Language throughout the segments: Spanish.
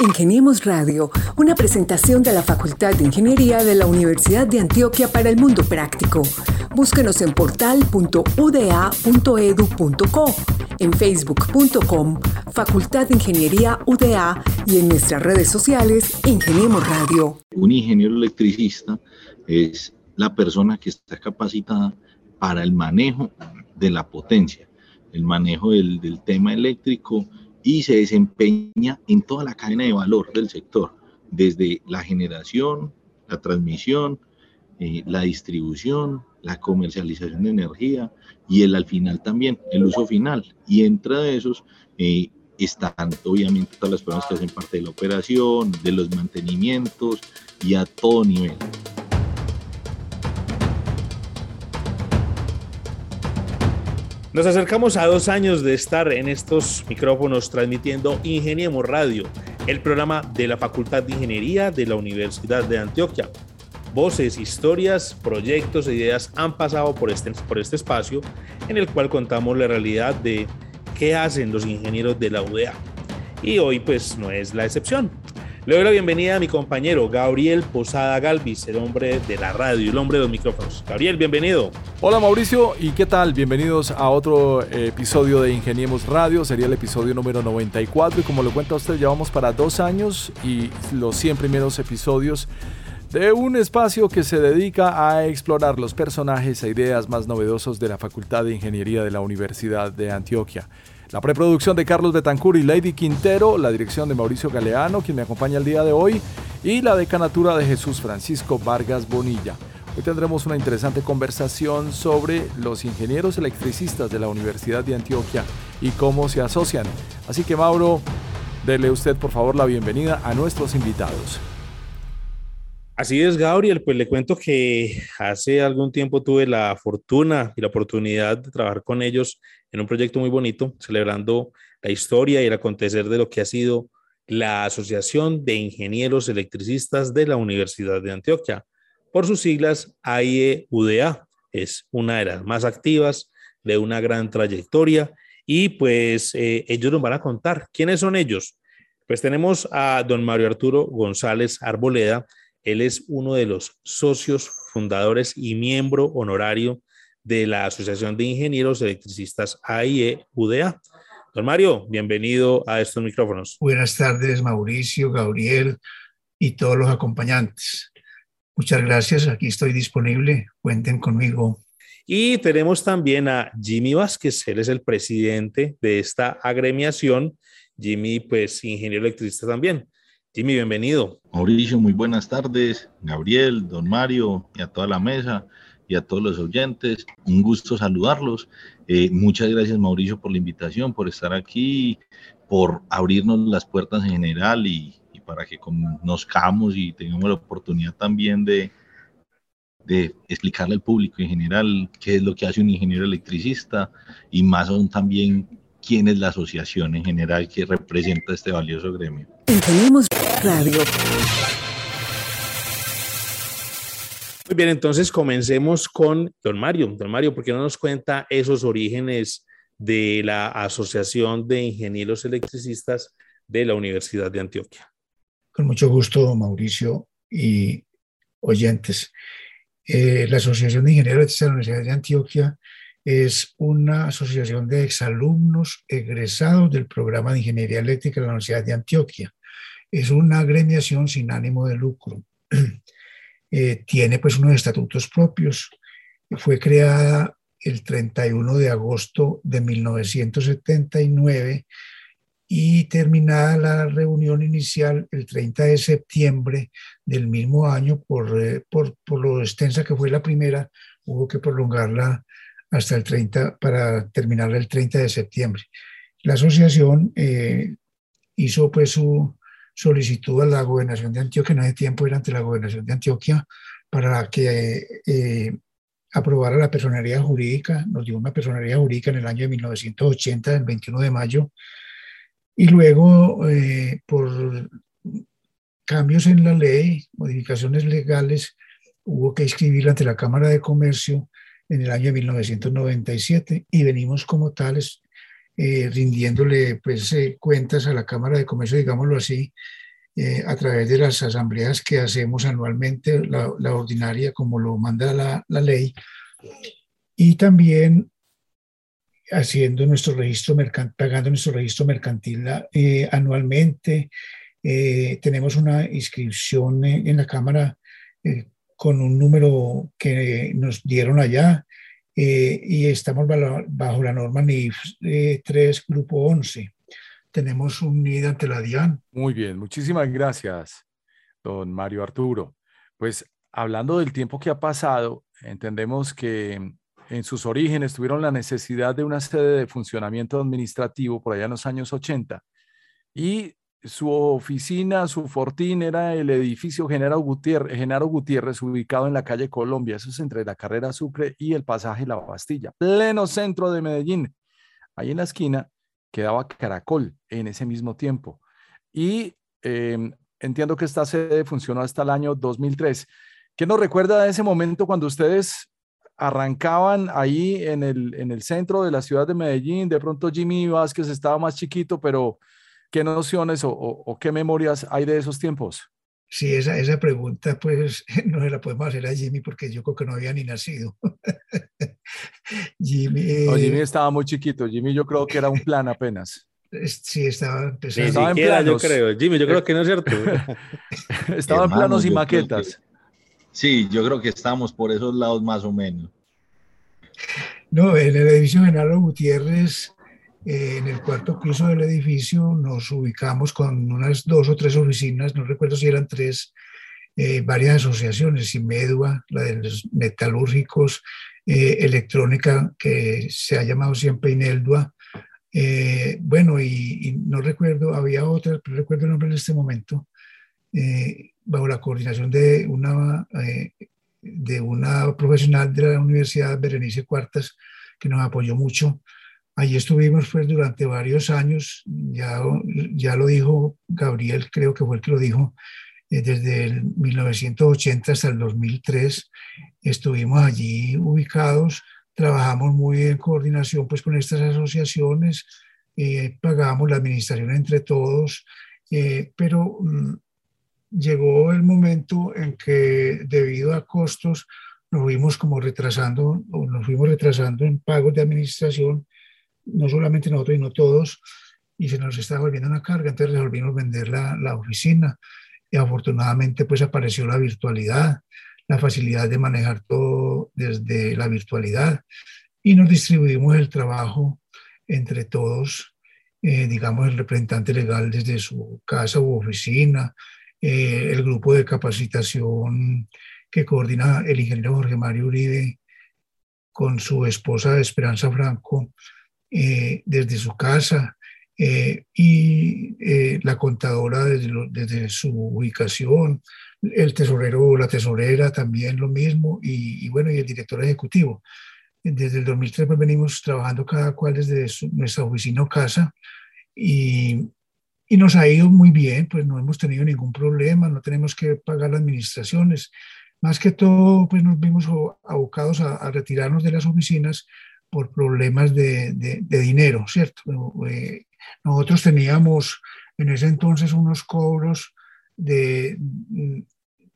Ingeniemos Radio, una presentación de la Facultad de Ingeniería de la Universidad de Antioquia para el Mundo Práctico. Búsquenos en portal.uda.edu.co, en facebook.com, Facultad de Ingeniería UDA y en nuestras redes sociales, Ingeniemos Radio. Un ingeniero electricista es la persona que está capacitada para el manejo de la potencia, el manejo del, del tema eléctrico y se desempeña en toda la cadena de valor del sector, desde la generación, la transmisión, eh, la distribución, la comercialización de energía y el al final también, el uso final. Y entre esos eh, están obviamente todas las personas que hacen parte de la operación, de los mantenimientos y a todo nivel. Nos acercamos a dos años de estar en estos micrófonos transmitiendo Ingeniemos Radio, el programa de la Facultad de Ingeniería de la Universidad de Antioquia. Voces, historias, proyectos e ideas han pasado por este, por este espacio en el cual contamos la realidad de qué hacen los ingenieros de la UDA. Y hoy pues no es la excepción. Le doy la bienvenida a mi compañero Gabriel Posada Galvis, el hombre de la radio, el hombre de los micrófonos. Gabriel, bienvenido. Hola Mauricio, ¿y qué tal? Bienvenidos a otro episodio de Ingeniemos Radio, sería el episodio número 94 y como lo cuenta usted, llevamos para dos años y los 100 primeros episodios de un espacio que se dedica a explorar los personajes e ideas más novedosos de la Facultad de Ingeniería de la Universidad de Antioquia. La preproducción de Carlos Betancur y Lady Quintero, la dirección de Mauricio Galeano, quien me acompaña el día de hoy, y la decanatura de Jesús Francisco Vargas Bonilla. Hoy tendremos una interesante conversación sobre los ingenieros electricistas de la Universidad de Antioquia y cómo se asocian. Así que Mauro, dele usted por favor la bienvenida a nuestros invitados. Así es, Gabriel. Pues le cuento que hace algún tiempo tuve la fortuna y la oportunidad de trabajar con ellos en un proyecto muy bonito, celebrando la historia y el acontecer de lo que ha sido la Asociación de Ingenieros Electricistas de la Universidad de Antioquia. Por sus siglas, AIE-UDA. Es una de las más activas, de una gran trayectoria. Y pues eh, ellos nos van a contar. ¿Quiénes son ellos? Pues tenemos a don Mario Arturo González Arboleda, él es uno de los socios fundadores y miembro honorario de la Asociación de Ingenieros Electricistas AIE UDA. Don Mario, bienvenido a estos micrófonos. Buenas tardes, Mauricio, Gabriel y todos los acompañantes. Muchas gracias, aquí estoy disponible, cuenten conmigo. Y tenemos también a Jimmy Vázquez, él es el presidente de esta agremiación. Jimmy, pues, ingeniero electricista también. Jimmy, bienvenido. Mauricio, muy buenas tardes. Gabriel, don Mario y a toda la mesa y a todos los oyentes. Un gusto saludarlos. Eh, muchas gracias, Mauricio, por la invitación, por estar aquí, por abrirnos las puertas en general y, para que conozcamos y tengamos la oportunidad también de, de explicarle al público en general qué es lo que hace un ingeniero electricista y más aún también quién es la asociación en general que representa este valioso gremio. Tenemos Radio. Muy bien, entonces comencemos con don Mario. Don Mario, ¿por qué no nos cuenta esos orígenes de la Asociación de Ingenieros Electricistas de la Universidad de Antioquia? Con mucho gusto, Mauricio y oyentes. Eh, la Asociación de Ingenieros Electricistas de la Universidad de Antioquia es una asociación de exalumnos egresados del programa de Ingeniería Eléctrica de la Universidad de Antioquia. Es una agremiación sin ánimo de lucro. Eh, tiene pues unos estatutos propios. Fue creada el 31 de agosto de 1979 y terminada la reunión inicial el 30 de septiembre del mismo año, por, eh, por, por lo extensa que fue la primera, hubo que prolongarla hasta el 30, para terminar el 30 de septiembre. La asociación eh, hizo pues su solicitud a la gobernación de Antioquia, en ese tiempo era ante la gobernación de Antioquia, para que eh, aprobara la personería jurídica, nos dio una personería jurídica en el año de 1980, el 21 de mayo, y luego eh, por cambios en la ley, modificaciones legales, hubo que inscribirla ante la Cámara de Comercio en el año 1997 y venimos como tales eh, rindiéndole pues, eh, cuentas a la Cámara de Comercio, digámoslo así, eh, a través de las asambleas que hacemos anualmente, la, ordinaria como lo manda la, ley, y también haciendo nuestro registro mercantil, pagando nuestro registro mercantil eh, anualmente. Eh, tenemos una inscripción en la Cámara con un número que nos dieron allá y estamos bajo la norma NIF 3, grupo 11 tenemos un nido ante la DIAN. Muy bien, muchísimas gracias, don Mario Arturo. Pues hablando del tiempo que ha pasado, entendemos que en sus orígenes tuvieron la necesidad de una sede de funcionamiento administrativo por allá en los años 80 y su oficina, su fortín era el edificio Genaro Gutiérrez, Genaro Gutiérrez, ubicado en la calle Colombia, eso es entre la carrera Sucre y el pasaje La Bastilla, pleno centro de Medellín. Ahí en la esquina quedaba Caracol en ese mismo tiempo. Y em, entiendo que esta sede funcionó hasta el año 2003. ¿Qué nos recuerda de ese momento cuando ustedes arrancaban ahí en el, en el centro de la ciudad de Medellín? De pronto Jimmy Vázquez estaba más chiquito, pero ¿qué nociones o qué memorias hay de esos tiempos? Sí, esa, esa pregunta pues no se la podemos hacer a Jimmy porque yo creo que no había ni nacido. Jimmy, Jimmy estaba muy chiquito. Jimmy yo creo que era un plan apenas. Sí, estaba empezando. estaba en planos. yo creo. Jimmy, yo creo que no es cierto. estaba en planos y maquetas. sí, yo creo que estamos por esos lados más o menos. No, en el edificio Genaro Gutiérrez eh, en el cuarto piso del edificio nos ubicamos con unas dos o tres oficinas, no recuerdo si eran tres, eh, varias asociaciones, Inmedua, la de los metalúrgicos, eh, Electrónica, que se ha llamado siempre Ineldua. bueno, y, no recuerdo, había otra, pero recuerdo el nombre en este momento, bajo la coordinación de una, de una profesional de la Universidad Berenice Cuartas, que nos apoyó mucho Allí estuvimos pues durante varios años, ya, ya lo dijo Gabriel, creo que fue el que lo dijo, eh, desde el 1980 hasta el 2003 estuvimos allí ubicados, trabajamos muy en coordinación pues con estas asociaciones, eh, pagamos la administración entre todos, eh, pero mm, llegó el momento en que debido a costos nos fuimos como retrasando, o nos fuimos retrasando en pagos de administración no solamente nosotros, sino todos, y se nos estaba volviendo una carga, entonces resolvimos vender la, la oficina. Y afortunadamente pues apareció la virtualidad, la facilidad de manejar todo desde la virtualidad. Y nos distribuimos el trabajo entre todos, eh, digamos el representante legal desde su casa u oficina, eh, el grupo de capacitación que coordina el ingeniero Jorge Mario Uribe con su esposa Esperanza Franco, eh, desde su casa eh, y eh, la contadora desde, desde, su ubicación, el tesorero o la tesorera también lo mismo y, bueno, y el director ejecutivo. Desde el 2003 pues, venimos trabajando cada cual desde nuestra oficina o casa y, y nos ha ido muy bien, pues no hemos tenido ningún problema, no tenemos que pagar las administraciones. Más que todo, pues nos vimos abocados a, a retirarnos de las oficinas por problemas de, dinero, ¿cierto? Eh, nosotros teníamos en ese entonces unos cobros de, mm,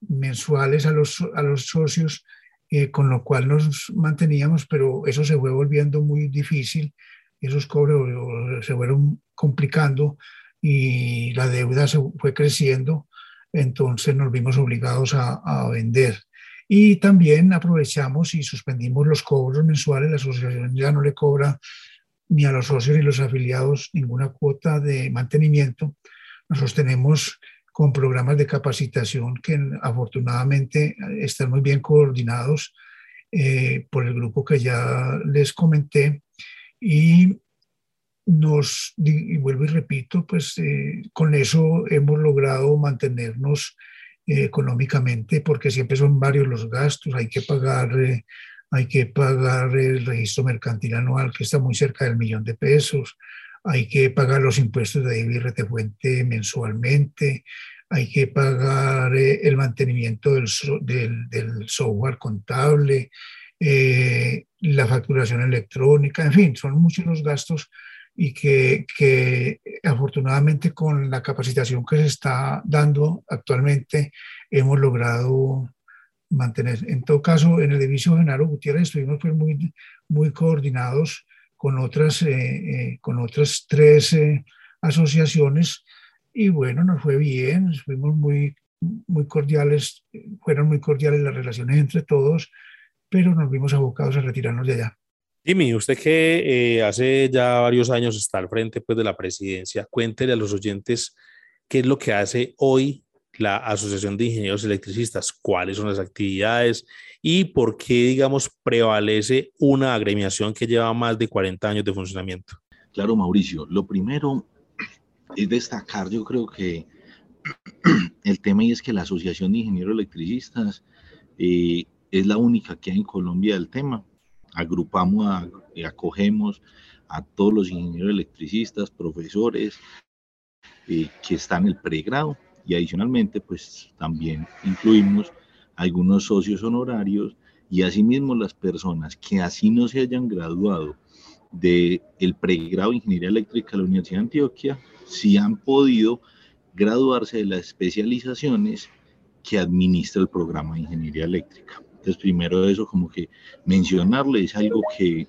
mensuales a los, a los socios, eh, con lo cual nos manteníamos, pero eso se fue volviendo muy difícil, esos cobros se fueron complicando y la deuda se fue creciendo, entonces nos vimos obligados a vender. Y también aprovechamos y suspendimos los cobros mensuales. La asociación ya no le cobra ni a los socios ni a los afiliados ninguna cuota de mantenimiento. Nos sostenemos con programas de capacitación que afortunadamente están muy bien coordinados eh, por el grupo que ya les comenté. Y nos, y vuelvo y repito, pues eh, con eso hemos logrado mantenernos eh, económicamente porque siempre son varios los gastos, hay que pagar... Eh, hay que pagar el registro mercantil anual que está muy cerca del millón de pesos, hay que pagar los impuestos de IBR fuente mensualmente, hay que pagar eh, el mantenimiento del, del, software contable, la facturación electrónica, en fin, son muchos los gastos y que, que, afortunadamente con la capacitación que se está dando actualmente hemos logrado mantener. En todo caso, en el edificio Genaro Gutiérrez estuvimos pues muy, muy coordinados con otras, eh, eh, con otras tres eh, asociaciones y bueno, nos fue bien, fuimos muy, muy cordiales, fueron muy cordiales las relaciones entre todos, pero nos vimos abocados a retirarnos de allá. Jimmy, usted que hace ya varios años está al frente pues, de la presidencia, cuéntele a los oyentes qué es lo que hace hoy la Asociación de Ingenieros Electricistas, cuáles son las actividades y por qué, digamos, prevalece una agremiación que lleva más de 40 años de funcionamiento. Claro, Mauricio. Lo primero es destacar, yo creo que el tema y es que la Asociación de Ingenieros Electricistas eh, es la única que hay en Colombia del tema. Agrupamos y acogemos a todos los ingenieros electricistas, profesores eh, que están en el pregrado y adicionalmente pues también incluimos algunos socios honorarios y asimismo las personas que así no se hayan graduado del el pregrado de Ingeniería Eléctrica de la Universidad de Antioquia, sí han podido graduarse de las especializaciones que administra el programa de Ingeniería Eléctrica. Entonces, primero eso como que mencionarle es algo que,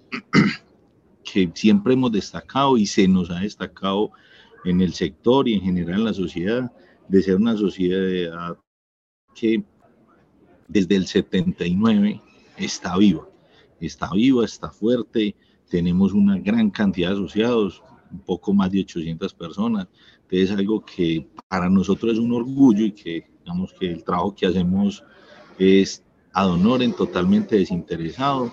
que siempre hemos destacado y se nos ha destacado en el sector y en general en la sociedad, de ser una sociedad que desde el 79 está viva, está viva, está fuerte, tenemos una gran cantidad de asociados, un poco más de 800 personas, entonces es algo que para nosotros es un orgullo y que digamos que el trabajo que hacemos es ad honorem, totalmente desinteresado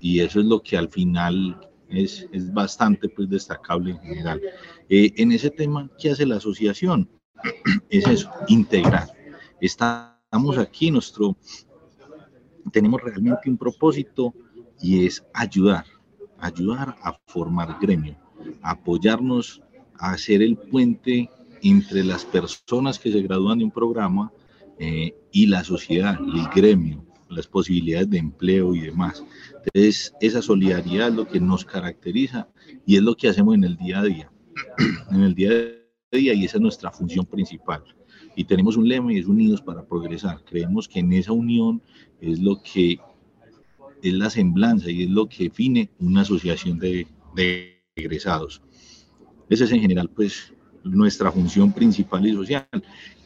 y eso es lo que al final es, es bastante pues destacable en general. Eh, en ese tema, ¿qué hace la asociación? es eso, integrar. Estamos aquí, nuestro, tenemos realmente un propósito y es ayudar, ayudar a formar gremio, apoyarnos a hacer el puente entre las personas que se gradúan de un programa eh, y la sociedad, el gremio, las posibilidades de empleo y demás. Entonces, esa solidaridad es lo que nos caracteriza y es lo que hacemos en el día a día. en el día a día y esa es nuestra función principal. Y tenemos un lema y es unidos para progresar. Creemos que en esa unión es lo que es la semblanza y es lo que define una asociación de, de egresados. Esa es en general pues nuestra función principal y social.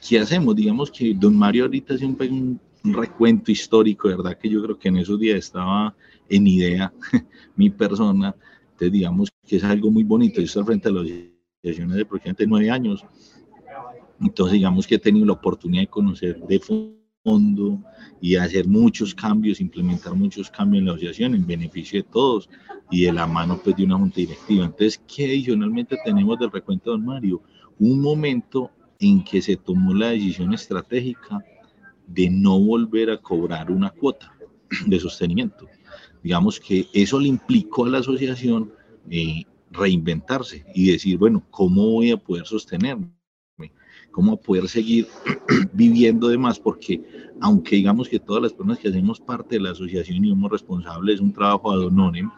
¿Qué hacemos? Digamos que don Mario ahorita hace un, un recuento histórico, ¿verdad? Que yo creo que en esos días estaba en idea mi persona. Entonces digamos que es algo muy bonito. Yo estoy frente a los de aproximadamente nueve años. Entonces, digamos que he tenido la oportunidad de conocer de fondo y hacer muchos cambios, implementar muchos cambios en la asociación en beneficio de todos y de la mano pues, de una junta directiva. Entonces, ¿qué adicionalmente tenemos del recuento don Mario? Un momento en que se tomó la decisión estratégica de no volver a cobrar una cuota de sostenimiento. Digamos que eso le implicó a la asociación eh, reinventarse y decir, bueno, ¿cómo voy a poder sostenerme? ¿Cómo poder seguir viviendo de más? Porque aunque digamos que todas las personas que hacemos parte de la asociación y somos responsables, es un trabajo ad honorem,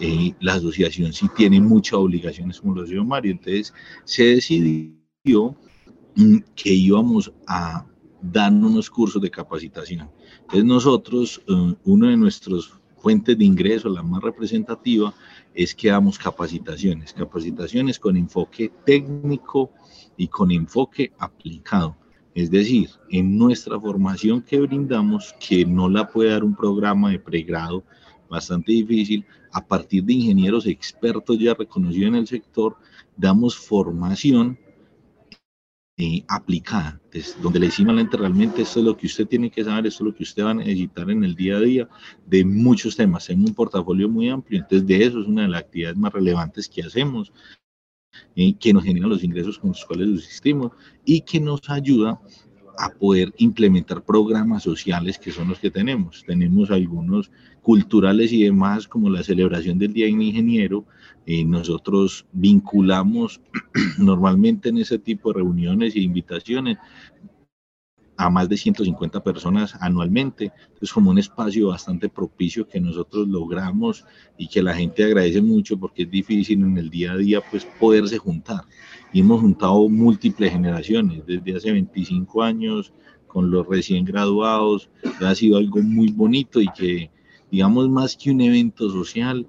eh, la asociación sí tiene muchas obligaciones, como lo decía Mario. Entonces se decidió mm, que íbamos a dar unos cursos de capacitación. Entonces nosotros, eh, uno de nuestros fuentes de ingreso, la más representativa, es que damos capacitaciones, capacitaciones con enfoque técnico y con enfoque aplicado. Es decir, en nuestra formación que brindamos, que no la puede dar un programa de pregrado bastante difícil, a partir de ingenieros expertos ya reconocidos en el sector, damos formación eh, aplicada, donde le decimos realmente esto es lo que usted tiene que saber, esto es lo que usted va a necesitar en el día a día de muchos temas, en un portafolio muy amplio, entonces de eso es una de las actividades más relevantes que hacemos, eh, que nos genera los ingresos con los cuales subsistimos y que nos ayuda a poder implementar programas sociales que son los que tenemos. Tenemos algunos culturales y demás, como la celebración del Día del Ingeniero. Y nosotros vinculamos normalmente en ese tipo de reuniones e invitaciones a más de 150 personas anualmente. Es como un espacio bastante propicio que nosotros logramos y que la gente agradece mucho porque es difícil en el día a día pues poderse juntar. Y hemos juntado múltiples generaciones, desde hace 25 años con los recién graduados. Ha sido algo muy bonito y que, digamos, más que un evento social,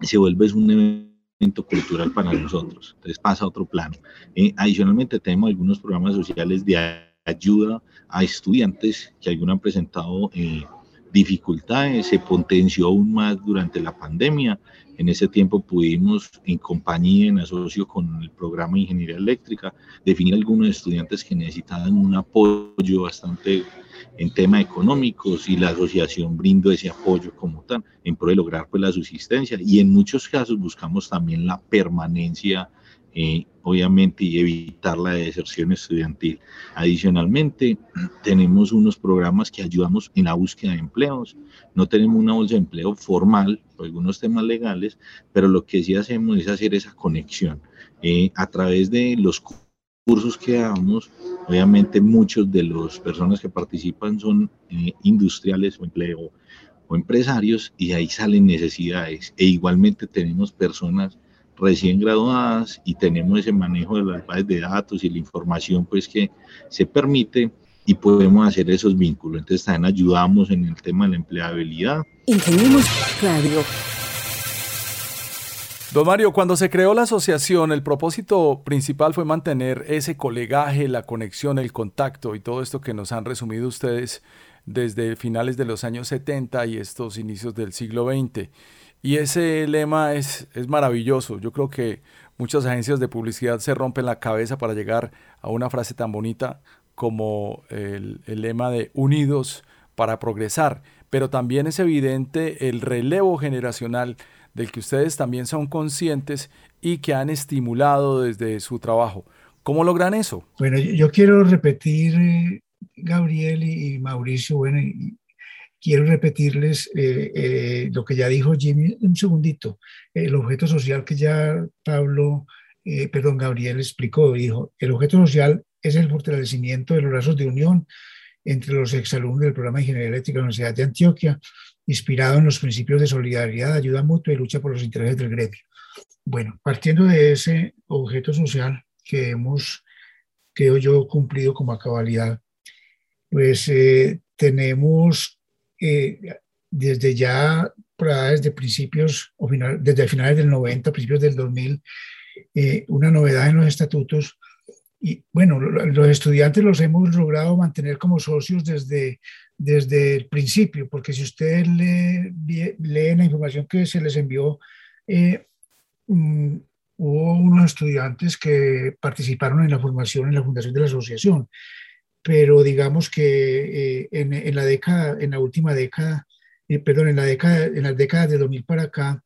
se vuelve un evento cultural para nosotros. Entonces pasa a otro plano. Eh, adicionalmente tenemos algunos programas sociales de ayuda a estudiantes que algunos han presentado eh, dificultades, se potenció aún más durante la pandemia. En ese tiempo pudimos, en compañía, en asocio con el programa de Ingeniería Eléctrica, definir algunos estudiantes que necesitaban un apoyo bastante en temas económicos y la asociación brindó ese apoyo como tal en pro de lograr pues la subsistencia y en muchos casos buscamos también la permanencia eh, obviamente, y evitar la deserción estudiantil. Adicionalmente, tenemos unos programas que ayudamos en la búsqueda de empleos. No tenemos una bolsa de empleo formal por algunos temas legales, pero lo que sí hacemos es hacer esa conexión eh, a través de los que damos. Obviamente, muchos de las personas que participan son eh, industriales o empleo o empresarios y ahí salen necesidades. E igualmente tenemos personas recién graduadas y tenemos ese manejo de las bases de datos y la información pues que se permite y podemos hacer esos vínculos. Entonces también ayudamos en el tema de la empleabilidad. Ingeniemos Radio. Mario, cuando se creó la asociación, el propósito principal fue mantener ese colegaje, la conexión, el contacto y todo esto que nos han resumido ustedes desde finales de los años 70 y estos inicios del siglo XX. Y ese lema es, es maravilloso. Yo creo que muchas agencias de publicidad se rompen la cabeza para llegar a una frase tan bonita como el, el, lema de unidos para progresar. Pero también es evidente el relevo generacional del que ustedes también son conscientes y que han estimulado desde su trabajo. ¿Cómo logran eso? Bueno, yo quiero repetir, Gabriel y Mauricio, bueno, quiero repetirles eh, eh, lo que ya dijo Jimmy un segundito. El objeto social que ya Pablo, eh, perdón, Gabriel explicó, dijo, el objeto social es el fortalecimiento de los lazos de unión entre los exalumnos del programa de Ingeniería Eléctrica de la Universidad de Antioquia, inspirado en los principios de solidaridad, ayuda mutua y lucha por los intereses del gremio. Bueno, partiendo de ese objeto social que hemos, creo yo, cumplido como a cabalidad, pues tenemos eh, desde ya, desde principios, o final, desde finales del 90, principios del 2000, eh, una novedad en los estatutos. Y bueno, los estudiantes los hemos logrado mantener como socios desde, desde el principio, porque si ustedes leen lee la información que se les envió, eh, mm, hubo unos estudiantes que participaron en la formación, en la fundación de la asociación pero digamos que eh, en, la década, en la última década, eh, perdón, en la década, en las décadas de 2000 para acá,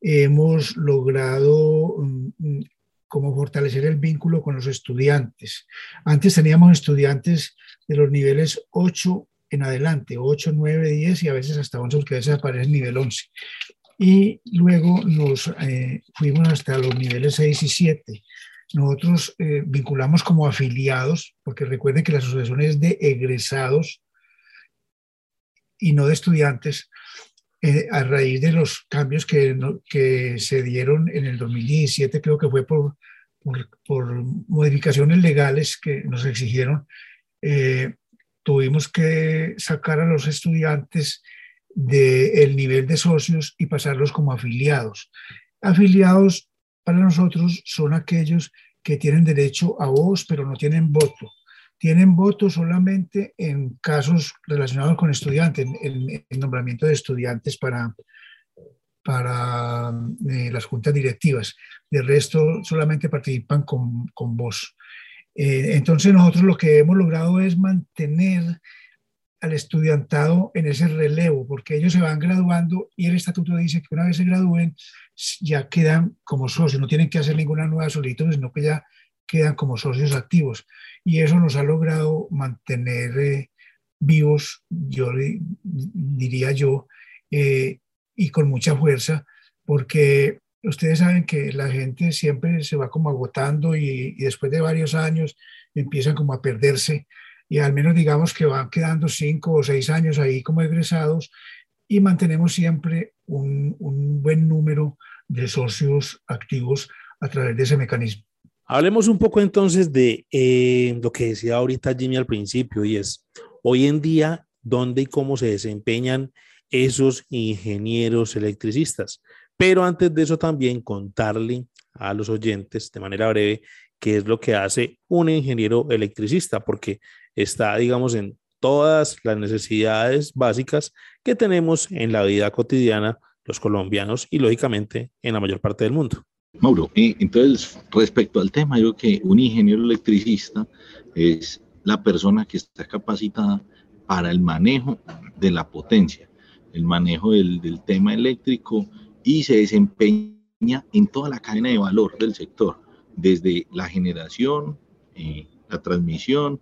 hemos logrado mm, como fortalecer el vínculo con los estudiantes. Antes teníamos estudiantes de los niveles 8 en adelante, 8, 9, 10 y a veces hasta 11, porque a veces aparece el nivel 11. Y luego nos eh, fuimos hasta los niveles 6 y 7 nosotros eh, vinculamos como afiliados, porque recuerden que la asociación es de egresados y no de estudiantes, eh, a raíz de los cambios que, que, se dieron en el 2017, creo que fue por, por, modificaciones legales que nos exigieron, eh, tuvimos que sacar a los estudiantes del nivel de socios y pasarlos como afiliados. Afiliados para nosotros son aquellos que tienen derecho a voz, pero no tienen voto. Tienen voto solamente en casos relacionados con estudiantes, en el nombramiento de estudiantes para, para eh, las juntas directivas. De resto, solamente participan con, con voz. Eh, entonces, nosotros lo que hemos logrado es mantener al estudiantado en ese relevo, porque ellos se van graduando y el estatuto dice que una vez se gradúen ya quedan como socios, no tienen que hacer ninguna nueva solicitud, sino que ya quedan como socios activos. Y eso nos ha logrado mantener eh, vivos, yo diría yo, eh, y con mucha fuerza, porque ustedes saben que la gente siempre se va como agotando y, y después de varios años empiezan como a perderse y al menos digamos que van quedando cinco o seis años ahí como egresados y mantenemos siempre un, un buen número de socios activos a través de ese mecanismo. Hablemos un poco entonces de eh, lo que decía ahorita Jimmy al principio y es, hoy en día, ¿dónde y cómo se desempeñan esos ingenieros electricistas? Pero antes de eso también contarle a los oyentes de manera breve qué es lo que hace un ingeniero electricista, porque está, digamos, en todas las necesidades básicas que tenemos en la vida cotidiana los colombianos y lógicamente en la mayor parte del mundo. Mauro, entonces respecto al tema, yo creo que un ingeniero electricista es la persona que está capacitada para el manejo de la potencia, el manejo del, del tema eléctrico y se desempeña en toda la cadena de valor del sector, desde la generación, eh, la transmisión,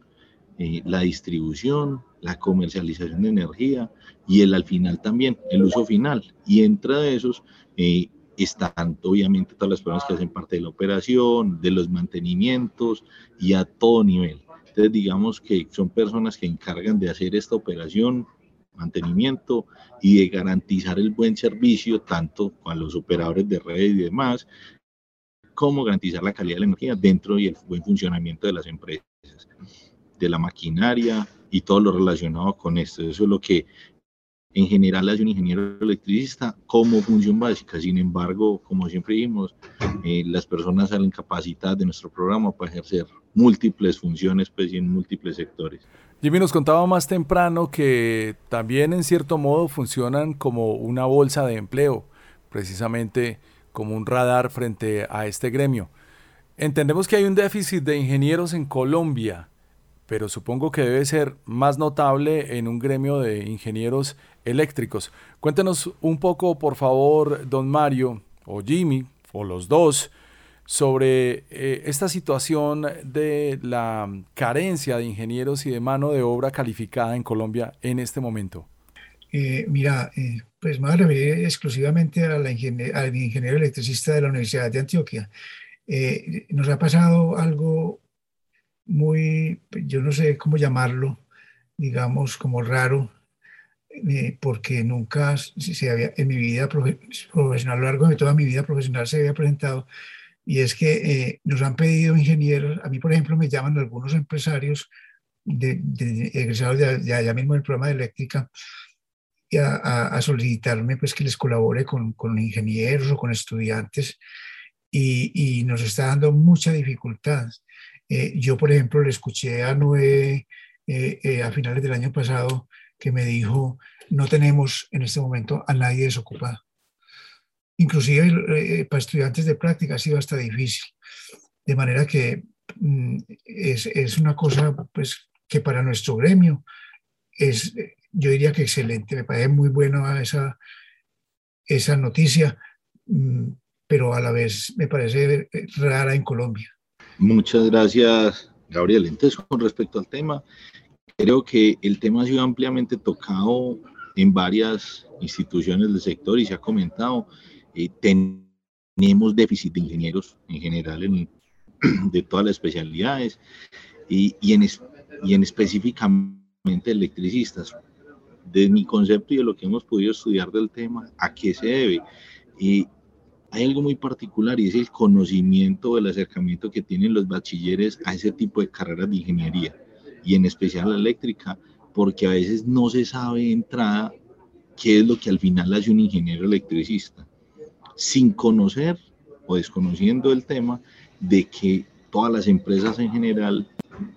eh, la distribución, la comercialización de energía y el al final también, el uso final. Y entre esos eh, están obviamente todas las personas que hacen parte de la operación, de los mantenimientos y a todo nivel. Entonces digamos que son personas que encargan de hacer esta operación mantenimiento y de garantizar el buen servicio tanto a los operadores de red y demás, como garantizar la calidad de la energía dentro y el buen funcionamiento de las empresas, de la maquinaria y todo lo relacionado con esto. Eso es lo que en general hace un ingeniero electricista como función básica. Sin embargo, como siempre dijimos, eh, las personas salen capacitadas de nuestro programa para ejercer múltiples funciones pues, y en múltiples sectores. Jimmy nos contaba más temprano que también en cierto modo funcionan como una bolsa de empleo, precisamente como un radar frente a este gremio. Entendemos que hay un déficit de ingenieros en Colombia, pero supongo que debe ser más notable en un gremio de ingenieros eléctricos. Cuéntenos un poco, por favor, don Mario o Jimmy, o los dos, sobre eh, esta situación de la carencia de ingenieros y de mano de obra calificada en Colombia en este momento? Eh, mira, eh, pues me voy a referir exclusivamente a la al ingeniero electricista de la Universidad de Antioquia. nos ha pasado algo muy, yo no sé cómo llamarlo, digamos, como raro, porque nunca se había, en mi vida profesional, a lo largo de toda mi vida profesional, se había presentado y es que eh, nos han pedido ingenieros, a mí por ejemplo me llaman algunos empresarios de, egresados de, allá mismo del programa de eléctrica a, solicitarme pues que les colabore con, con ingenieros o con estudiantes y, nos está dando mucha dificultad. Eh, yo por ejemplo le escuché a Noé eh, a finales del año pasado que me dijo no tenemos en este momento a nadie desocupado inclusive eh, para estudiantes de práctica ha sido hasta difícil. De manera que mm, es, es, una cosa pues, que para nuestro gremio es, yo diría que excelente, me parece muy buena esa, esa noticia, mm, pero a la vez me parece rara en Colombia. Muchas gracias, Gabriel. Entonces, con respecto al tema, creo que el tema ha sido ampliamente tocado en varias instituciones del sector y se ha comentado eh, tenemos déficit de ingenieros en general en, de todas las especialidades y, y, en, y en específicamente electricistas. De mi concepto y de lo que hemos podido estudiar del tema, ¿a qué se debe? Y hay algo muy particular y es el conocimiento, el acercamiento que tienen los bachilleres a ese tipo de carreras de ingeniería y en especial la eléctrica, porque a veces no se sabe de entrada qué es lo que al final hace un ingeniero electricista sin conocer o desconociendo el tema de que todas las empresas en general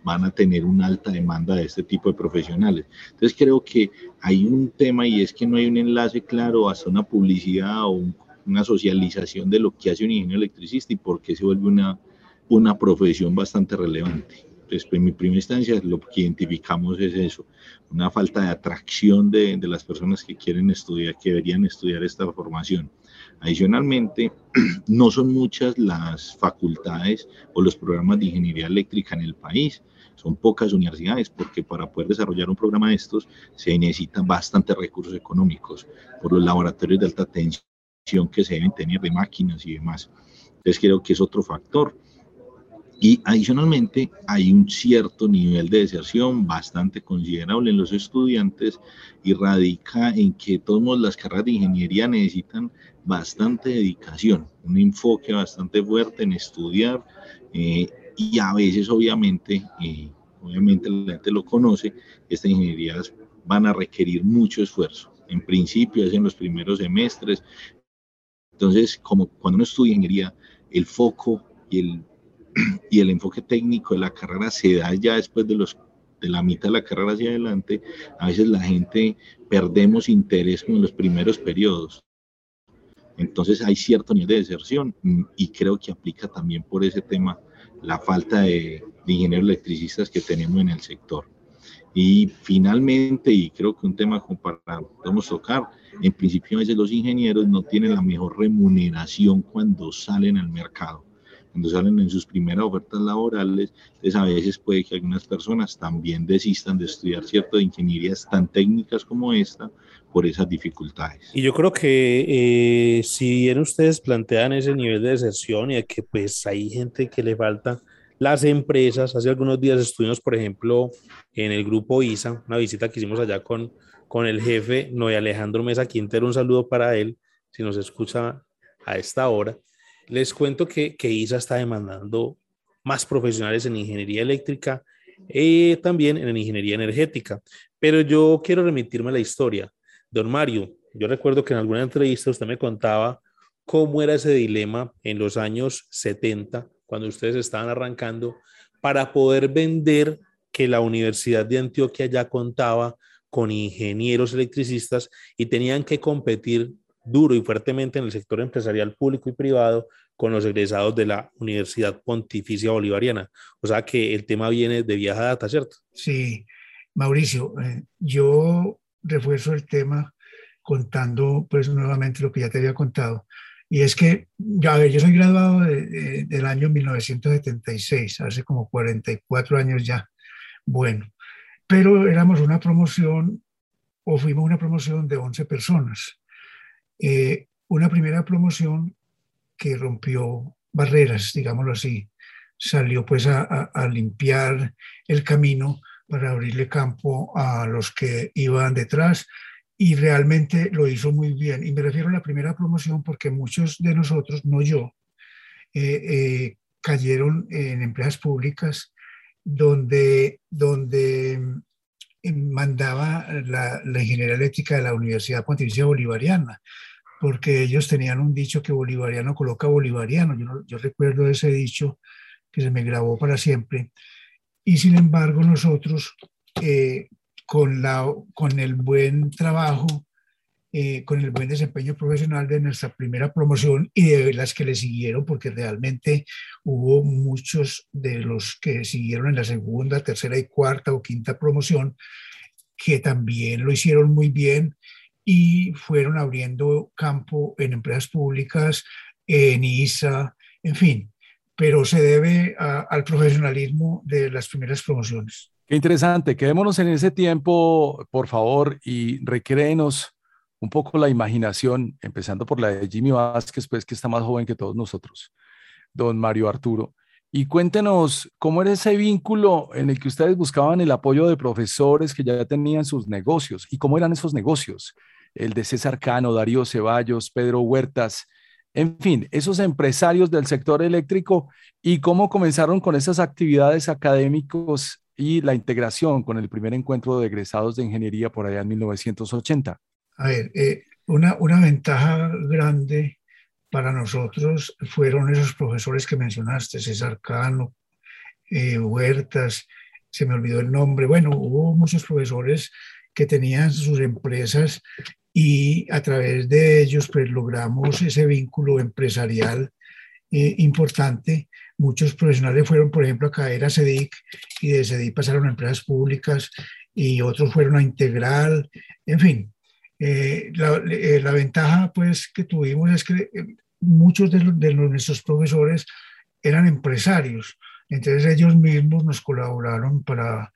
van a tener una alta demanda de este tipo de profesionales. Entonces creo que hay un tema y es que no hay un enlace claro hasta una publicidad o una socialización de lo que hace un ingeniero electricista y por qué se vuelve una, una profesión bastante relevante. Entonces, en mi primera instancia, lo que identificamos es eso, una falta de atracción de, de las personas que quieren estudiar, que deberían estudiar esta formación. Adicionalmente, no son muchas las facultades o los programas de ingeniería eléctrica en el país. Son pocas universidades porque para poder desarrollar un programa de estos se necesitan bastantes recursos económicos por los laboratorios de alta tensión que se deben tener de máquinas y demás. Entonces creo que es otro factor. Y adicionalmente hay un cierto nivel de deserción bastante considerable en los estudiantes y radica en que todas las carreras de ingeniería necesitan bastante dedicación, un enfoque bastante fuerte en estudiar eh, y a veces obviamente, eh, obviamente la gente lo conoce, estas ingenierías van a requerir mucho esfuerzo. En principio es en los primeros semestres. Entonces, como cuando uno estudia ingeniería, el foco y el y el enfoque técnico de la carrera se da ya después de, los, de la mitad de la carrera hacia adelante, a veces la gente perdemos interés en los primeros periodos. Entonces hay cierto nivel de deserción mm, y creo que aplica también por ese tema la falta de, de ingenieros electricistas que tenemos en el sector. Y finalmente, y creo que un tema como para podemos tocar, en principio a veces los ingenieros no tienen la mejor remuneración cuando salen al mercado cuando salen en sus primeras ofertas laborales, entonces a veces puede que algunas personas también desistan de estudiar ciertas ingenierías tan técnicas como esta por esas dificultades. Y yo creo que eh, si bien ustedes plantean ese nivel de deserción y de que pues hay gente que le falta, las empresas, hace algunos días estuvimos, por ejemplo, en el grupo ISA, una visita que hicimos allá con, con el jefe Noé Alejandro Mesa Quintero, un saludo para él, si nos escucha a esta hora. Les cuento que, que ISA está demandando más profesionales en ingeniería eléctrica y eh, también en ingeniería energética. Pero yo quiero remitirme a la historia. Don Mario, yo recuerdo que en alguna entrevista usted me contaba cómo era ese dilema en los años 70, cuando ustedes estaban arrancando, para poder vender que la Universidad de Antioquia ya contaba con ingenieros electricistas y tenían que competir duro y fuertemente en el sector empresarial público y privado con los egresados de la Universidad Pontificia Bolivariana. O sea que el tema viene de vieja data, ¿cierto? Sí, Mauricio, eh, yo refuerzo el tema contando pues nuevamente lo que ya te había contado. Y es que, ya ver, yo soy graduado del año 1976, hace como 44 años ya. Bueno, pero éramos una promoción o fuimos una promoción de 11 personas. Eh, una primera promoción que rompió barreras, digámoslo así, salió pues a, limpiar el camino para abrirle campo a los que iban detrás y realmente lo hizo muy bien. Y me refiero a la primera promoción porque muchos de nosotros, no yo, eh, eh, cayeron en empresas públicas donde, donde mandaba la, la, ingeniería eléctrica de la Universidad Pontificia Bolivariana, porque ellos tenían un dicho que bolivariano coloca bolivariano. Yo, yo recuerdo ese dicho que se me grabó para siempre. Y sin embargo, nosotros, eh, con, la, con el buen trabajo, eh, con el buen desempeño profesional de nuestra primera promoción y de las que le siguieron, porque realmente hubo muchos de los que siguieron en la segunda, tercera y cuarta o quinta promoción que también lo hicieron muy bien y fueron abriendo campo en empresas públicas, en ISA, en fin, pero se debe al profesionalismo de las primeras promociones. Qué interesante, quedémonos en ese tiempo, por favor, y recréenos un poco la imaginación, empezando por la de Jimmy Vázquez, pues que está más joven que todos nosotros, don Mario Arturo. Y cuéntenos cómo era ese vínculo en el que ustedes buscaban el apoyo de profesores que ya tenían sus negocios y cómo eran esos negocios. El de César Cano, Darío Ceballos, Pedro Huertas, en fin, esos empresarios del sector eléctrico y cómo comenzaron con esas actividades académicos y la integración con el primer encuentro de egresados de ingeniería por allá en 1980. A ver, eh, una, una ventaja grande para nosotros fueron esos profesores que mencionaste, César Cano, eh, Huertas, se me olvidó el nombre. Bueno, hubo muchos profesores que tenían sus empresas y a través de ellos pues logramos ese vínculo empresarial eh, importante. Muchos profesionales fueron, por ejemplo, a caer a CEDIC y de CEDIC pasaron a empresas públicas y otros fueron a Integral, en fin, eh, eh, la, ventaja pues que tuvimos es que eh, muchos de, nuestros profesores eran empresarios, entonces ellos mismos nos colaboraron para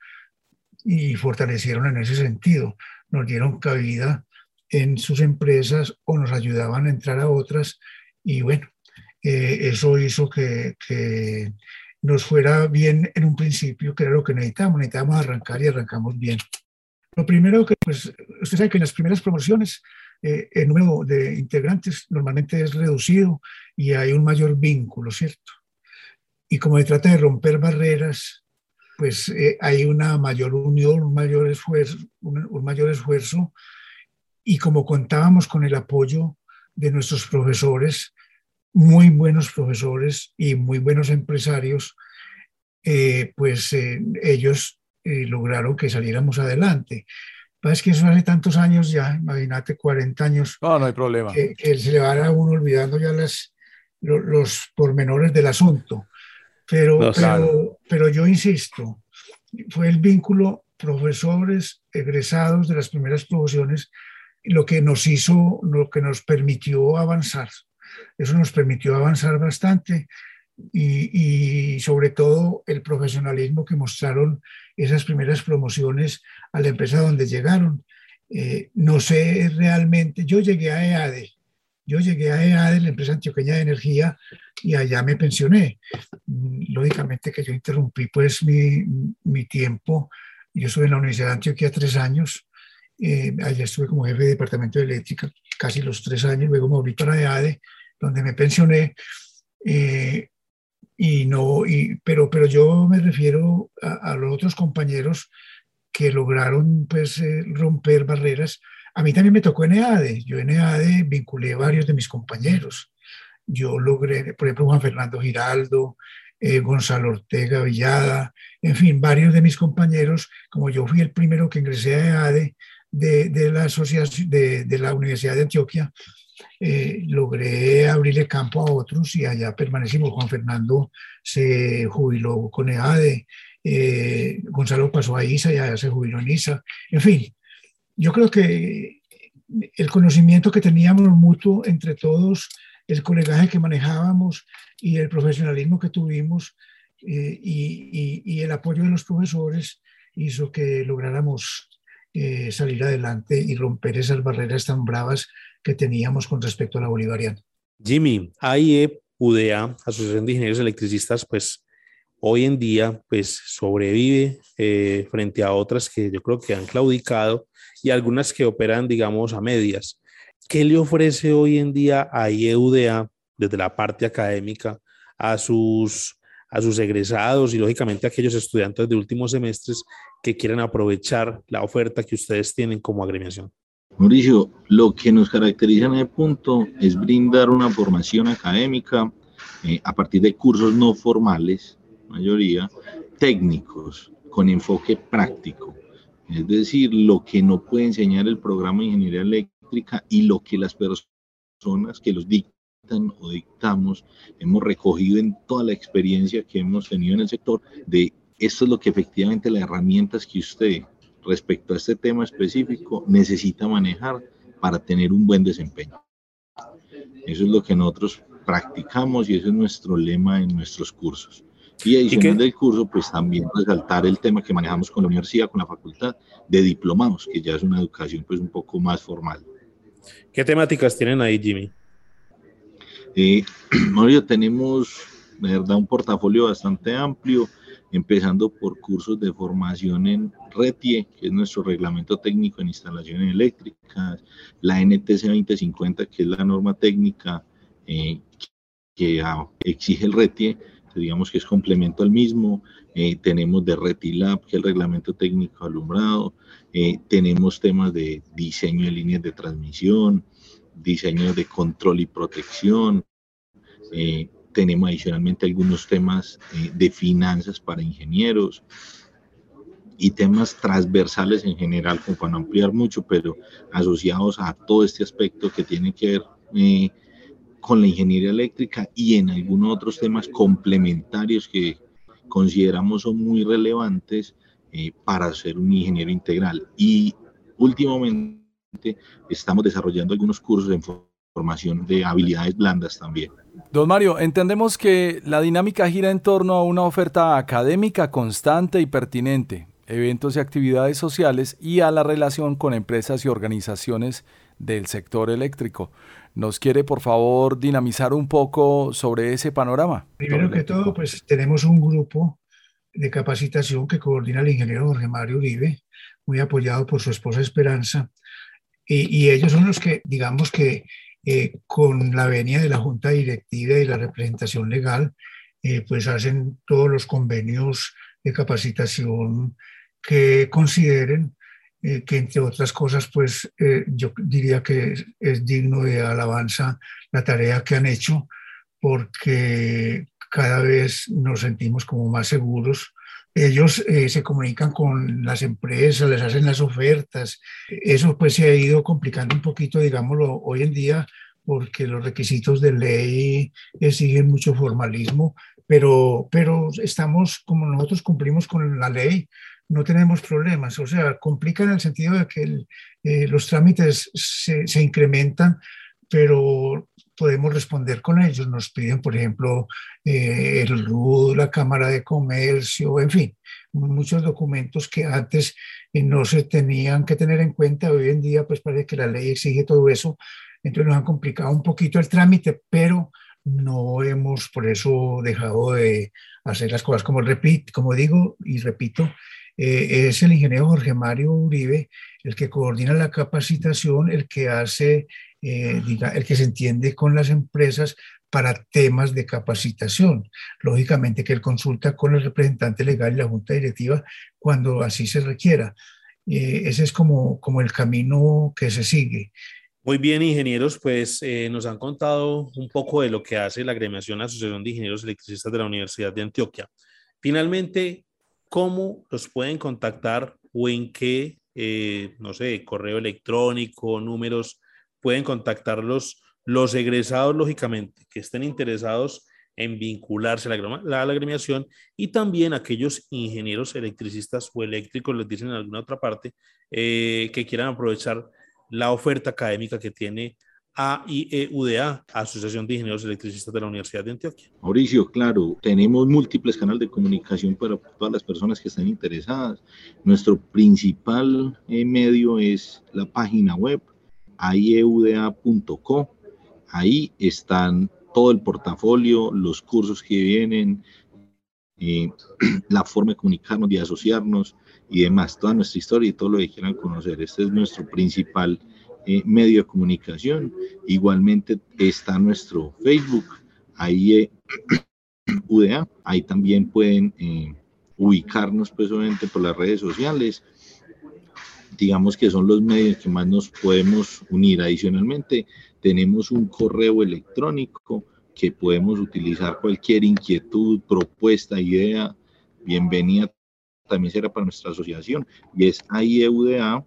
y fortalecieron en ese sentido, nos dieron cabida en sus empresas o nos ayudaban a entrar a otras y bueno, eso hizo que, que nos fuera bien en un principio, que era lo que necesitábamos. Necesitábamos arrancar y arrancamos bien. Lo primero que, pues, usted sabe que en las primeras promociones eh, el número de integrantes normalmente es reducido y hay un mayor vínculo, ¿cierto? Y como se trata de romper barreras, pues eh, hay una mayor unión, un mayor esfuerzo, un, mayor esfuerzo. Y como contábamos con el apoyo de nuestros profesores, muy buenos profesores y muy buenos empresarios, eh, pues ellos lograron que saliéramos adelante. Es que eso hace tantos años ya, imagínate, 40 años. No, no hay problema. Que, se le va a uno olvidando ya las, los, pormenores del asunto. Pero, pero, pero yo insisto, fue el vínculo profesores egresados de las primeras promociones lo que nos hizo, lo que nos permitió avanzar. Eso nos permitió avanzar bastante y, y, sobre todo el profesionalismo que mostraron esas primeras promociones a la empresa donde llegaron. Eh, no sé realmente, yo llegué a EADE, yo llegué a EADE, la empresa antioqueña de energía, y allá me pensioné. Mm, lógicamente que yo interrumpí pues mi, mi tiempo, yo estuve en la Universidad de Antioquia tres años, eh, allá estuve como jefe de departamento de eléctrica casi los tres años, luego me volví para EADE, donde me pensioné. Eh, y no, y, pero, pero yo me refiero a, los otros compañeros que lograron pues eh, romper barreras. A mí también me tocó en EADE. Yo en EADE vinculé varios de mis compañeros. Yo logré, por ejemplo, Juan Fernando Giraldo, eh, Gonzalo Ortega Villada, en fin, varios de mis compañeros, como yo fui el primero que ingresé a EADE de, de la, asociación, de, de la Universidad de Antioquia, eh, logré abrirle campo a otros y allá permanecimos. Juan Fernando se jubiló con EADE, eh, Gonzalo pasó a ISA y allá se jubiló en ISA. En fin, yo creo que el conocimiento que teníamos mutuo entre todos, el colegaje que manejábamos y el profesionalismo que tuvimos eh, y, el apoyo de los profesores hizo que lográramos salir adelante y romper esas barreras tan bravas que teníamos con respecto a la bolivariana. Jimmy, AIE, UDA, Asociación de Ingenieros Electricistas, pues hoy en día pues sobrevive eh, frente a otras que yo creo que han claudicado y algunas que operan, digamos, a medias. ¿Qué le ofrece hoy en día a IEUDA desde la parte académica a sus, a sus egresados y lógicamente a aquellos estudiantes de últimos semestres que quieran aprovechar la oferta que ustedes tienen como agremiación? Mauricio, lo que nos caracteriza en ese punto es brindar una formación académica eh, a partir de cursos no formales, mayoría, técnicos, con enfoque práctico. Es decir, lo que no puede enseñar el programa de ingeniería eléctrica y lo que las personas que los dictan o dictamos hemos recogido en toda la experiencia que hemos tenido en el sector de esto es lo que efectivamente las herramientas que usted respecto a este tema específico necesita manejar para tener un buen desempeño. Eso es lo que nosotros practicamos y eso es nuestro lema en nuestros cursos. Y adicional del curso, pues también resaltar el tema que manejamos con la universidad, con la facultad de diplomados, que ya es una educación pues un poco más formal. ¿Qué temáticas tienen ahí, Jimmy? Eh, tenemos, de verdad, un portafolio bastante amplio empezando por cursos de formación en RETIE, que es nuestro reglamento técnico en instalaciones eléctricas, la NTC 2050, que es la norma técnica eh, que exige el RETIE, que digamos que es complemento al mismo, eh, tenemos de RETILAB, que es el reglamento técnico alumbrado, eh, tenemos temas de diseño de líneas de transmisión, diseño de control y protección, tenemos adicionalmente algunos temas eh, de finanzas para ingenieros y temas transversales en general, como para no ampliar mucho, pero asociados a todo este aspecto que tiene que ver eh, con la ingeniería eléctrica y en algunos otros temas complementarios que consideramos son muy relevantes eh, para ser un ingeniero integral. Y últimamente estamos desarrollando algunos cursos en formación de habilidades blandas también. Don Mario, entendemos que la dinámica gira en torno a una oferta académica constante y pertinente, eventos y actividades sociales y a la relación con empresas y organizaciones del sector eléctrico. ¿Nos quiere, por favor, dinamizar un poco sobre ese panorama? Primero que todo, pues tenemos un grupo de capacitación que coordina el ingeniero Jorge Mario Uribe, muy apoyado por su esposa Esperanza, y, ellos son los que, digamos que eh, con la venia de la Junta Directiva y la representación legal, eh, pues hacen todos los convenios de capacitación que consideren eh, que entre otras cosas, pues yo diría que es, digno de alabanza la tarea que han hecho, porque cada vez nos sentimos como más seguros. Ellos eh, se comunican con las empresas, les hacen las ofertas. Eso pues se ha ido complicando un poquito, digámoslo, hoy en día, porque los requisitos de ley exigen mucho formalismo, pero, pero estamos, como nosotros cumplimos con la ley, no tenemos problemas. O sea, complica en el sentido de que eh, los trámites se, se incrementan, pero podemos responder con ellos. Nos piden, por ejemplo, eh, el RUD, la Cámara de Comercio, en fin, muchos documentos que antes eh, no se tenían que tener en cuenta. Hoy en día, pues parece que la ley exige todo eso. Entonces nos han complicado un poquito el trámite, pero no hemos por eso dejado de hacer las cosas. Como, repito, como digo y repito, eh, es el ingeniero Jorge Mario Uribe el que coordina la capacitación, el que hace eh, el que se entiende con las empresas para temas de capacitación. Lógicamente que él consulta con el representante legal y la junta directiva cuando así se requiera. Eh, ese es como, como el camino que se sigue. Muy bien, ingenieros, pues eh, nos han contado un poco de lo que hace la agremiación Asociación de Ingenieros Electricistas de la Universidad de Antioquia. Finalmente, ¿cómo los pueden contactar o en qué, no sé, correo electrónico, números pueden contactarlos los egresados, lógicamente, que estén interesados en vincularse a la, agremiación y también aquellos ingenieros electricistas o eléctricos, les dicen en alguna otra parte, eh, que quieran aprovechar la oferta académica que tiene AIEUDA, Asociación de Ingenieros Electricistas de la Universidad de Antioquia. Mauricio, claro, tenemos múltiples canales de comunicación para todas las personas que están interesadas. Nuestro principal eh, medio es la página web aieuda.co. Ahí están todo el portafolio, los cursos que vienen, eh, la forma de comunicarnos, de asociarnos y demás, toda nuestra historia y todo lo que quieran conocer. Este es nuestro principal eh, medio de comunicación. Igualmente está nuestro Facebook, ahí UDA, ahí también pueden eh, ubicarnos pues por las redes sociales digamos que son los medios que más nos podemos unir. Adicionalmente, tenemos un correo electrónico que podemos utilizar cualquier inquietud, propuesta, idea, bienvenida también será para nuestra asociación y es AIEUDA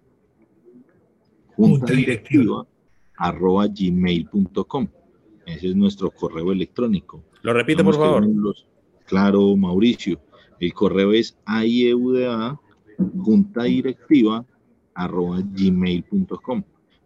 junta directiva arroba gmail.com. Ese es nuestro correo electrónico. Lo repite, por favor. claro, Mauricio. El correo es AIEUDA junta directiva arroba gmail.com.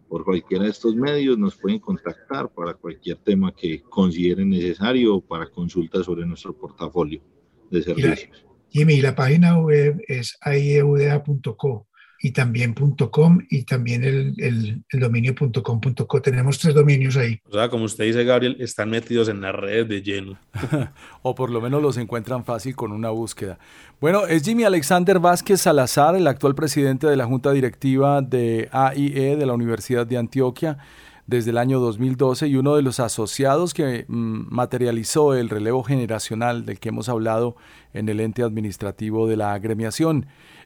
Por cualquiera de estos medios nos pueden contactar para cualquier tema que consideren necesario o para consultas sobre nuestro portafolio de servicios. Jimmy, la página web es aieuda.co y también .com y también el, el, el dominio .com.co. Tenemos tres dominios ahí. O sea, como usted dice, Gabriel, están metidos en las redes de lleno. o por lo menos los encuentran fácil con una búsqueda. Bueno, es Jimmy Alexander Vázquez Salazar, el actual presidente de la Junta Directiva de AIE de la Universidad de Antioquia desde el año 2012 y uno de los asociados que mm, materializó el relevo generacional del que hemos hablado en el ente administrativo de la agremiación.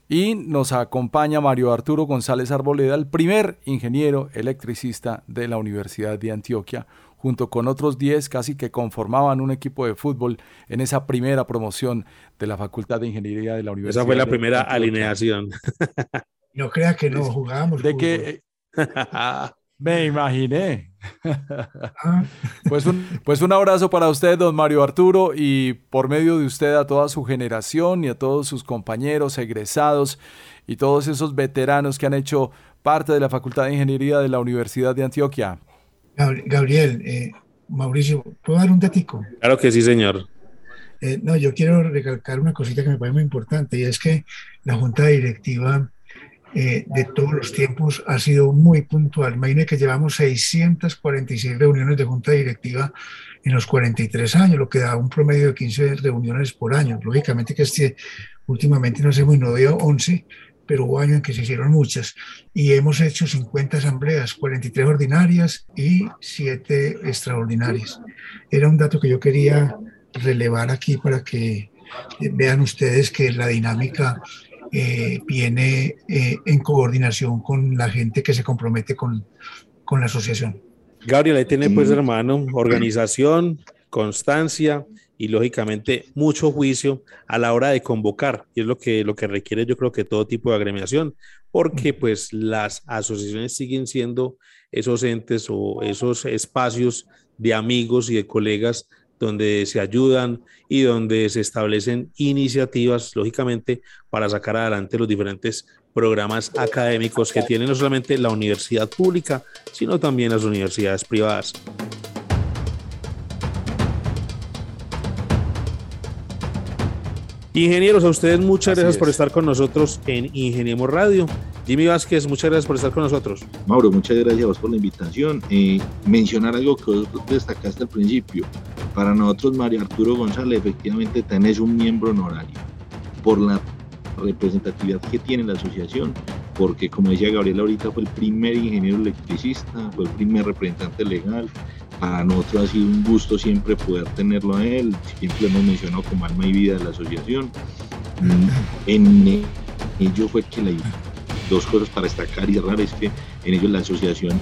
Y nos acompaña Mario Arturo González Arboleda, el primer ingeniero electricista de la Universidad de Antioquia, junto con otros 10 casi que conformaban un equipo de fútbol en esa primera promoción de la Facultad de Ingeniería de la Universidad. Esa fue la primera alineación. No crea que no jugábamos. De que Me imaginé. Ah. pues, un, pues un abrazo para usted, don Mario Arturo, y por medio de usted a toda su generación y a todos sus compañeros egresados y todos esos veteranos que han hecho parte de la Facultad de Ingeniería de la Universidad de Antioquia. Gabriel, eh, Mauricio, ¿puedo dar un datico? Claro que sí, señor. Eh, no, yo quiero recalcar una cosita que me parece muy importante y es que la Junta Directiva eh, de todos los tiempos ha sido muy puntual. Imagine que llevamos 646 reuniones de junta directiva en los 43 años, lo que da un promedio de 15 reuniones por año. Lógicamente que este, últimamente no sé muy, no dio 11, pero hubo años en que se hicieron muchas. Y hemos hecho 50 asambleas, 43 ordinarias y 7 extraordinarias. Era un dato que yo quería relevar aquí para que vean ustedes que la dinámica eh, viene eh, en coordinación con la gente que se compromete con, con la asociación. Gabriel, ahí tiene pues hermano, organización, constancia y lógicamente mucho juicio a la hora de convocar. Y es lo que, lo que requiere yo creo que todo tipo de agremiación, porque pues las asociaciones siguen siendo esos entes o esos espacios de amigos y de colegas donde se ayudan y donde se establecen iniciativas, lógicamente, para sacar adelante los diferentes programas académicos que tiene no solamente la universidad pública, sino también las universidades privadas. Ingenieros, a ustedes muchas gracias por estar con nosotros en Ingeniemos Radio. Jimmy Vázquez, muchas gracias por estar con nosotros. Mauro, muchas gracias por la invitación. Eh, mencionar algo que vos destacaste al principio. Para nosotros, Mario Arturo González, efectivamente tenés un miembro honorario por la representatividad que tiene la asociación, porque como decía Gabriel ahorita, fue el primer ingeniero electricista, fue el primer representante legal, para nosotros ha sido un gusto siempre poder tenerlo a él, siempre lo hemos mencionado como alma y vida de la asociación. En ello fue que la dos cosas para destacar y cerrar es que en ello la asociación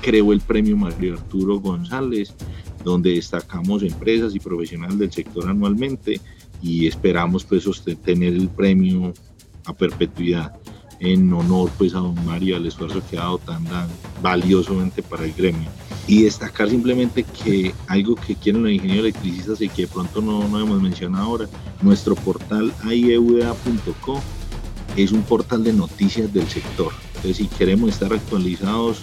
creó el premio Mario Arturo González, donde destacamos empresas y profesionales del sector anualmente y esperamos pues tener el premio a perpetuidad en honor pues a don Mario al esfuerzo que ha dado tan, valiosamente para el gremio y destacar simplemente que algo que quieren los ingenieros electricistas y que de pronto no, no hemos mencionado ahora, nuestro portal aieuda.co es un portal de noticias del sector. Entonces, si queremos estar actualizados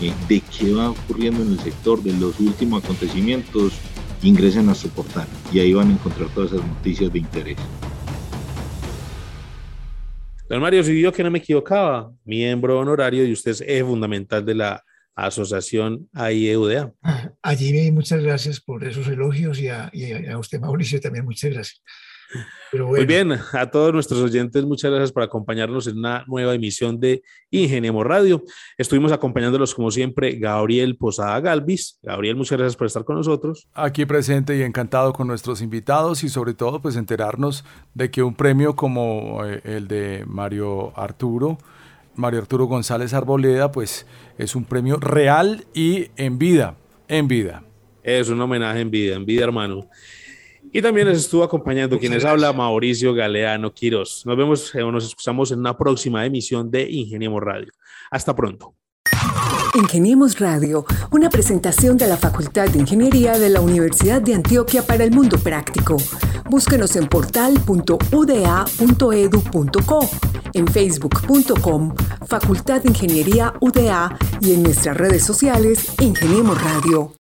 eh, de qué va ocurriendo en el sector, de los últimos acontecimientos, ingresen a nuestro portal y ahí van a encontrar todas esas noticias de interés. Don Mario, si yo que no me equivocaba, miembro honorario y usted es fundamental de la Asociación AIEUDA. Ah, allí muchas gracias por esos elogios y a, usted, Mauricio, también muchas gracias. Muy bien, a todos nuestros oyentes, muchas gracias por acompañarnos en una nueva emisión de Ingeniemos Radio. Estuvimos acompañándolos, como siempre, Gabriel Posada Galvis. Gabriel, muchas gracias por estar con nosotros. Aquí presente y encantado con nuestros invitados y sobre todo, pues enterarnos de que un premio como eh, el de Mario Arturo, Mario Arturo González Arboleda, pues es un premio real y en vida, en vida. Es un homenaje en vida, en vida, hermano. Y también les estuvo acompañando quienes habla Mauricio Galeano Quiros. Nos vemos o nos escuchamos en una próxima emisión de Ingeniemos Radio. Hasta pronto. Ingeniemos Radio, una presentación de la Facultad de Ingeniería de la Universidad de Antioquia para el Mundo Práctico. Búsquenos en portal.uda.edu.co, en facebook.com, Facultad de Ingeniería UDA y en nuestras redes sociales Ingeniemos Radio.